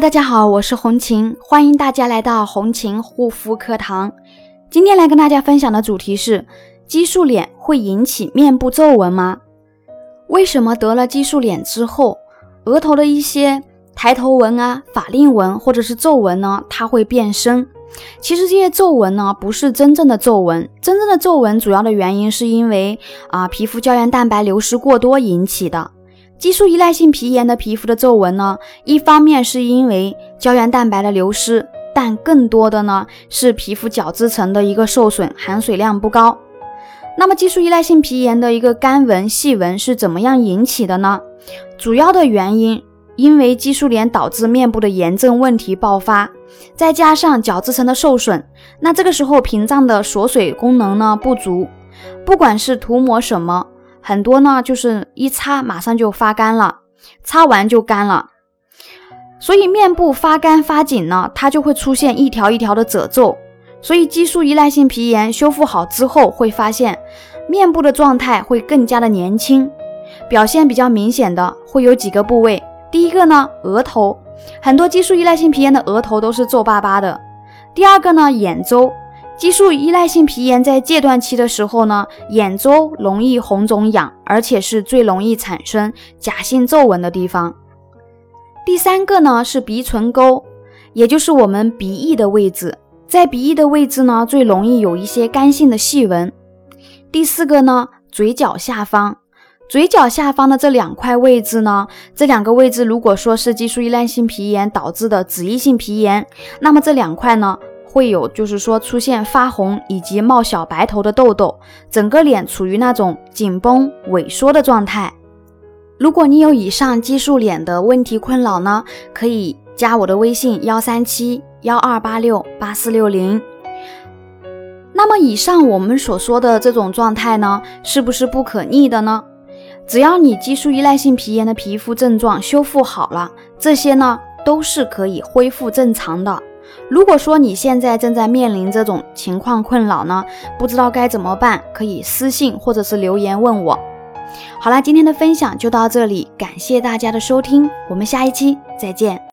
大家好，我是红琴，欢迎大家来到红琴护肤课堂。今天来跟大家分享的主题是：激素脸会引起面部皱纹吗？为什么得了激素脸之后，额头的一些抬头纹啊、法令纹或者是皱纹呢，它会变深？其实这些皱纹呢，不是真正的皱纹，真正的皱纹主要的原因是因为啊皮肤胶原蛋白流失过多引起的。激素依赖性皮炎的皮肤的皱纹呢，一方面是因为胶原蛋白的流失，但更多的呢是皮肤角质层的一个受损，含水量不高。那么激素依赖性皮炎的一个干纹、细纹是怎么样引起的呢？主要的原因，因为激素脸导致面部的炎症问题爆发，再加上角质层的受损，那这个时候屏障的锁水功能呢不足，不管是涂抹什么。很多呢，就是一擦马上就发干了，擦完就干了，所以面部发干发紧呢，它就会出现一条一条的褶皱。所以激素依赖性皮炎修复好之后，会发现面部的状态会更加的年轻，表现比较明显的会有几个部位。第一个呢，额头，很多激素依赖性皮炎的额头都是皱巴巴的。第二个呢，眼周。激素依赖性皮炎在戒断期的时候呢，眼周容易红肿痒，而且是最容易产生假性皱纹的地方。第三个呢是鼻唇沟，也就是我们鼻翼的位置，在鼻翼的位置呢最容易有一些干性的细纹。第四个呢，嘴角下方，嘴角下方的这两块位置呢，这两个位置如果说是激素依赖性皮炎导致的脂溢性皮炎，那么这两块呢。会有，就是说出现发红以及冒小白头的痘痘，整个脸处于那种紧绷萎缩的状态。如果你有以上激素脸的问题困扰呢，可以加我的微信幺三七幺二八六八四六零。那么以上我们所说的这种状态呢，是不是不可逆的呢？只要你激素依赖性皮炎的皮肤症状修复好了，这些呢都是可以恢复正常的。如果说你现在正在面临这种情况困扰呢，不知道该怎么办，可以私信或者是留言问我。好啦，今天的分享就到这里，感谢大家的收听，我们下一期再见。